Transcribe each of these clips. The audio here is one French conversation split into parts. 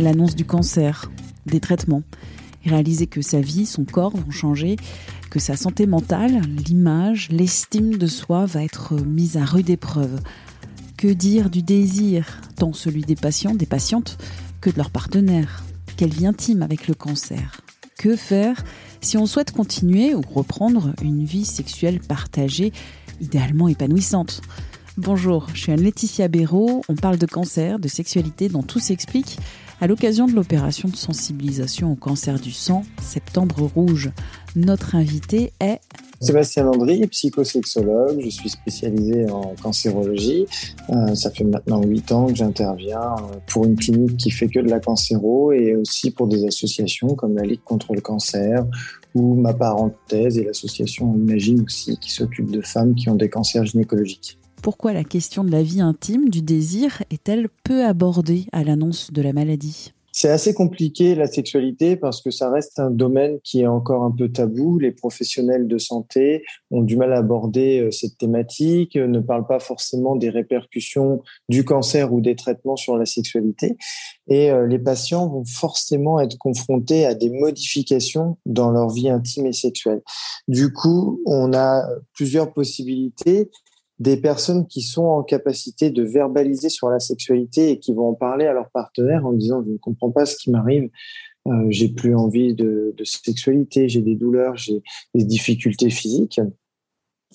l'annonce du cancer, des traitements, réaliser que sa vie, son corps vont changer, que sa santé mentale, l'image, l'estime de soi va être mise à rude épreuve. Que dire du désir, tant celui des patients, des patientes, que de leurs partenaires Quelle vie intime avec le cancer? Que faire si on souhaite continuer ou reprendre une vie sexuelle partagée, idéalement épanouissante? Bonjour, je suis Anne-Laetitia Béraud. On parle de cancer, de sexualité dont tout s'explique à l'occasion de l'opération de sensibilisation au cancer du sang, Septembre Rouge. Notre invité est Sébastien Landry, psychosexologue. Je suis spécialisé en cancérologie. Euh, ça fait maintenant huit ans que j'interviens euh, pour une clinique qui fait que de la cancéro et aussi pour des associations comme la Ligue contre le cancer ou ma parenthèse et l'association Imagine aussi qui s'occupe de femmes qui ont des cancers gynécologiques. Pourquoi la question de la vie intime, du désir, est-elle peu abordée à l'annonce de la maladie? C'est assez compliqué la sexualité parce que ça reste un domaine qui est encore un peu tabou. Les professionnels de santé ont du mal à aborder euh, cette thématique, euh, ne parlent pas forcément des répercussions du cancer ou des traitements sur la sexualité. Et euh, les patients vont forcément être confrontés à des modifications dans leur vie intime et sexuelle. Du coup, on a plusieurs possibilités des personnes qui sont en capacité de verbaliser sur la sexualité et qui vont en parler à leur partenaire en disant je ne comprends pas ce qui m'arrive, euh, j'ai plus envie de, sexualité, j'ai des douleurs, j'ai des difficultés physiques.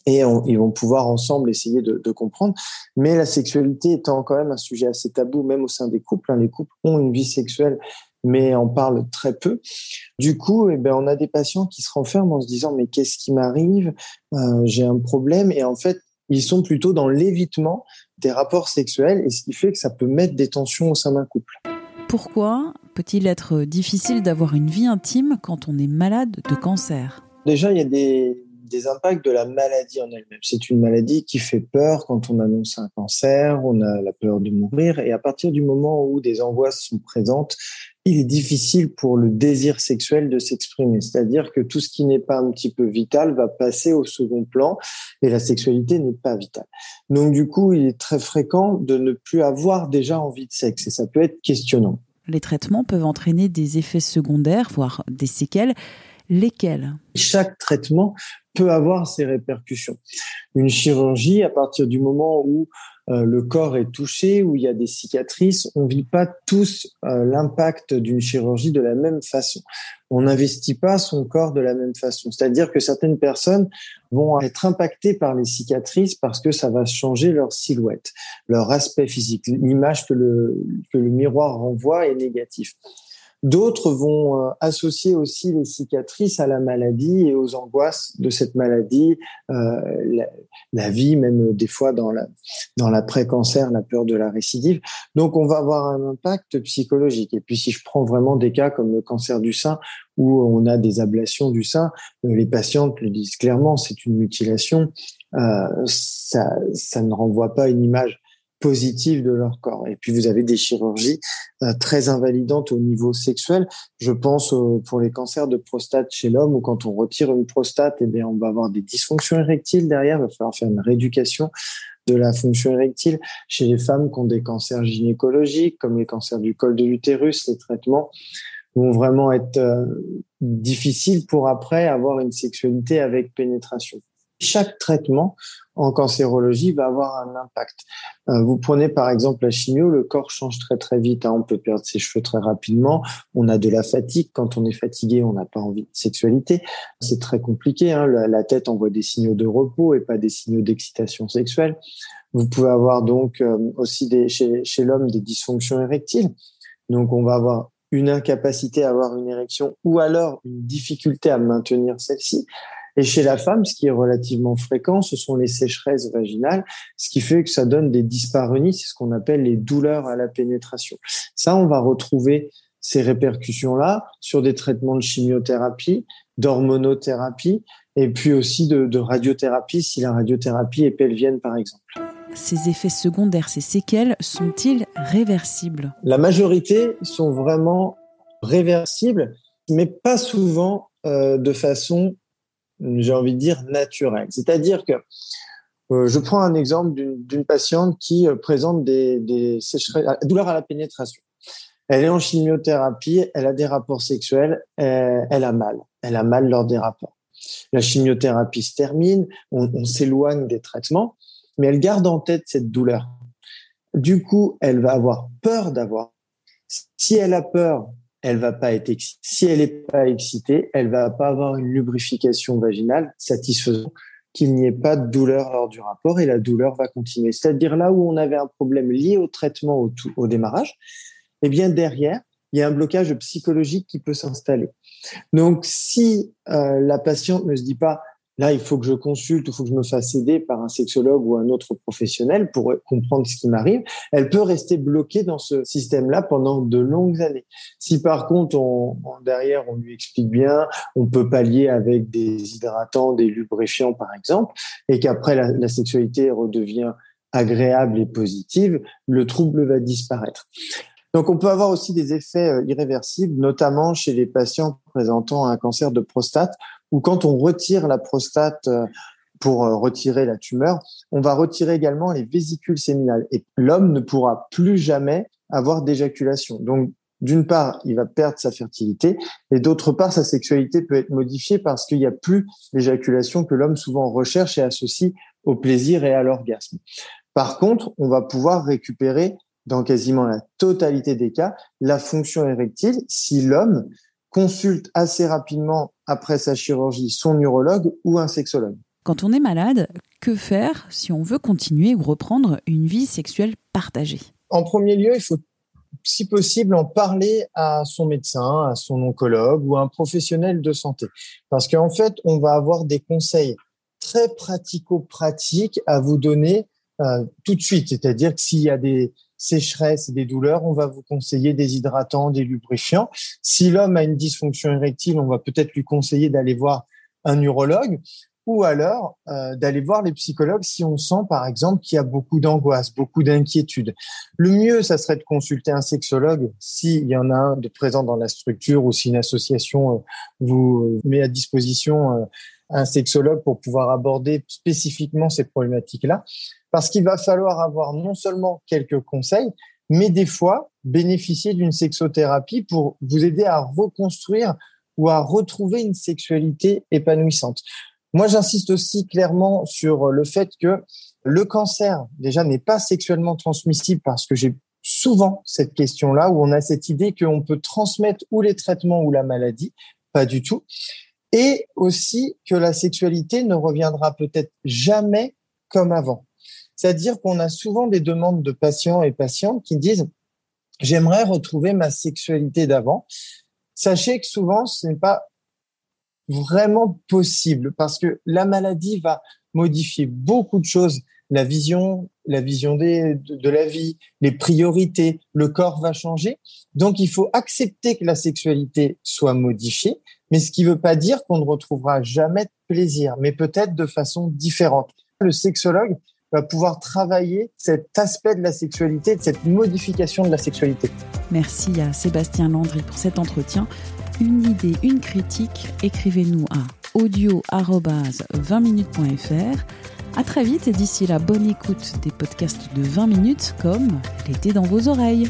Et ils vont pouvoir ensemble essayer de, de, comprendre. Mais la sexualité étant quand même un sujet assez tabou, même au sein des couples. Hein, les couples ont une vie sexuelle, mais en parlent très peu. Du coup, eh ben, on a des patients qui se renferment en se disant mais qu'est-ce qui m'arrive? Euh, J'ai un problème. Et en fait, ils sont plutôt dans l'évitement des rapports sexuels et ce qui fait que ça peut mettre des tensions au sein d'un couple. Pourquoi peut-il être difficile d'avoir une vie intime quand on est malade de cancer? Déjà, il y a des, des impacts de la maladie en elle-même. C'est une maladie qui fait peur quand on annonce un cancer, on a la peur de mourir, et à partir du moment où des angoisses sont présentes, il est difficile pour le désir sexuel de s'exprimer. C'est-à-dire que tout ce qui n'est pas un petit peu vital va passer au second plan et la sexualité n'est pas vitale. Donc du coup, il est très fréquent de ne plus avoir déjà envie de sexe et ça peut être questionnant. Les traitements peuvent entraîner des effets secondaires, voire des séquelles. Lesquels? Chaque traitement peut avoir ses répercussions. Une chirurgie, à partir du moment où euh, le corps est touché, où il y a des cicatrices, on vit pas tous euh, l'impact d'une chirurgie de la même façon. On n'investit pas son corps de la même façon. C'est-à-dire que certaines personnes vont être impactées par les cicatrices parce que ça va changer leur silhouette, leur aspect physique. L'image que le, que le miroir renvoie est négative. D'autres vont euh, associer aussi les cicatrices à la maladie et aux angoisses de cette maladie, euh, la, vie, même des fois dans la dans l'après-cancer, la peur de la récidive. Donc, on va avoir un impact psychologique. Et puis, si je prends vraiment des cas comme le cancer du sein, où on a des ablations du sein, euh, les patientes le disent clairement, c'est une mutilation. Euh, ça ne renvoie pas une image positive de leur corps. Et puis vous avez des chirurgies euh, très invalidantes au niveau sexuel. Je pense pour les cancers de prostate chez l'homme où quand on retire une prostate, eh on va avoir des dysfonctions érectiles derrière. Il va falloir faire une rééducation de la fonction érectile. Chez les femmes qui ont des cancers gynécologiques, comme les cancers du col de l'utérus, les traitements vont vraiment être euh, difficiles pour après avoir une sexualité avec pénétration. Chaque traitement en cancérologie va avoir un impact. Euh, vous prenez par exemple la chimio, le corps change très très vite. Hein. On peut perdre ses cheveux très rapidement. On a de la fatigue. Quand on est fatigué, on n'a pas envie de sexualité. C'est très compliqué. Hein. La, tête envoie des signaux de repos et pas des signaux d'excitation sexuelle. Vous pouvez avoir donc euh, aussi chez, chez l'homme des dysfonctions érectiles. Donc on va avoir une incapacité à avoir une érection ou alors une difficulté à maintenir celle-ci. Et chez la femme, ce qui est relativement fréquent, ce sont les sécheresses vaginales, ce qui fait que ça donne des dyspareunies, c'est ce qu'on appelle les douleurs à la pénétration. Ça, on va retrouver ces répercussions-là sur des traitements de chimiothérapie, d'hormonothérapie, et puis aussi de, de radiothérapie, si la radiothérapie est pelvienne, par exemple. Ces effets secondaires, ces séquelles, sont-ils réversibles? La majorité sont vraiment réversibles, mais pas souvent euh, de façon j'ai envie de dire, naturel. C'est-à-dire que euh, je prends un exemple d'une patiente qui euh, présente des, sécheresses, douleurs à la pénétration. Elle est en chimiothérapie, elle a des rapports sexuels, elle, a mal. Elle a mal lors des rapports. La chimiothérapie se termine, on s'éloigne des traitements, mais elle garde en tête cette douleur. Du coup, elle va avoir peur d'avoir. Si elle a peur, elle va pas être excitée. Si elle n'est pas excitée, elle va pas avoir une lubrification vaginale satisfaisante qu'il n'y ait pas de douleur lors du rapport et la douleur va continuer. C'est-à-dire là où on avait un problème lié au traitement au, au démarrage, eh bien derrière, il y a un blocage psychologique qui peut s'installer. Donc si euh, la patiente ne se dit pas Là, il faut que je consulte, il faut que je me fasse aider par un sexologue ou un autre professionnel pour comprendre ce qui m'arrive. Elle peut rester bloquée dans ce système-là pendant de longues années. Si par contre, on, derrière, on lui explique bien, on peut pallier avec des hydratants, des lubrifiants, par exemple, et qu'après la, la sexualité redevient agréable et positive, le trouble va disparaître. Donc, on peut avoir aussi des effets euh, irréversibles, notamment chez les patients présentant un cancer de prostate, ou quand on retire la prostate euh, pour euh, retirer la tumeur, on va retirer également les vésicules séminales et l'homme ne pourra plus jamais avoir d'éjaculation. Donc, d'une part, il va perdre sa fertilité et d'autre part, sa sexualité peut être modifiée parce qu'il n'y a plus l'éjaculation que l'homme souvent recherche et associe au plaisir et à l'orgasme. Par contre, on va pouvoir récupérer dans quasiment la totalité des cas la fonction érectile si l'homme consulte assez rapidement après sa chirurgie son urologue ou un sexologue. Quand on est malade, que faire si on veut continuer ou reprendre une vie sexuelle partagée? En premier lieu, il faut si possible en parler à son médecin, à son oncologue ou à un professionnel de santé. Parce qu'en fait, on va avoir des conseils très pratico-pratiques à vous donner euh, tout de suite. C'est-à-dire que s'il y a des, sécheresse et des douleurs, on va vous conseiller des hydratants, des lubrifiants. Si l'homme a une dysfonction érectile, on va peut-être lui conseiller d'aller voir un urologue ou alors euh, d'aller voir les psychologues si on sent par exemple qu'il y a beaucoup d'angoisse, beaucoup d'inquiétude. Le mieux, ça serait de consulter un sexologue s'il y en a un de présent dans la structure ou si une association euh, vous met à disposition euh, un sexologue pour pouvoir aborder spécifiquement ces problématiques-là parce qu'il va falloir avoir non seulement quelques conseils, mais des fois bénéficier d'une sexothérapie pour vous aider à reconstruire ou à retrouver une sexualité épanouissante. Moi, j'insiste aussi clairement sur le fait que le cancer, déjà, n'est pas sexuellement transmissible parce que j'ai souvent cette question-là où on a cette idée qu'on peut transmettre ou les traitements ou la maladie. Pas du tout. Et aussi que la sexualité ne reviendra peut-être jamais comme avant. C'est-à-dire qu'on a souvent des demandes de patients et patientes qui disent j'aimerais retrouver ma sexualité d'avant. Sachez que souvent ce n'est pas vraiment possible parce que la maladie va modifier beaucoup de choses, la vision, la vision de, la vie, les priorités, le corps va changer. Donc il faut accepter que la sexualité soit modifiée, mais ce qui ne veut pas dire qu'on ne retrouvera jamais de plaisir, mais peut-être de façon différente. Le sexologue, va pouvoir travailler cet aspect de la sexualité, de cette modification de la sexualité. Merci à Sébastien Landry pour cet entretien. Une idée, une critique, écrivez-nous à audio-20minutes.fr. À très vite et d'ici là, bonne écoute des podcasts de 20 minutes comme l'été dans vos oreilles.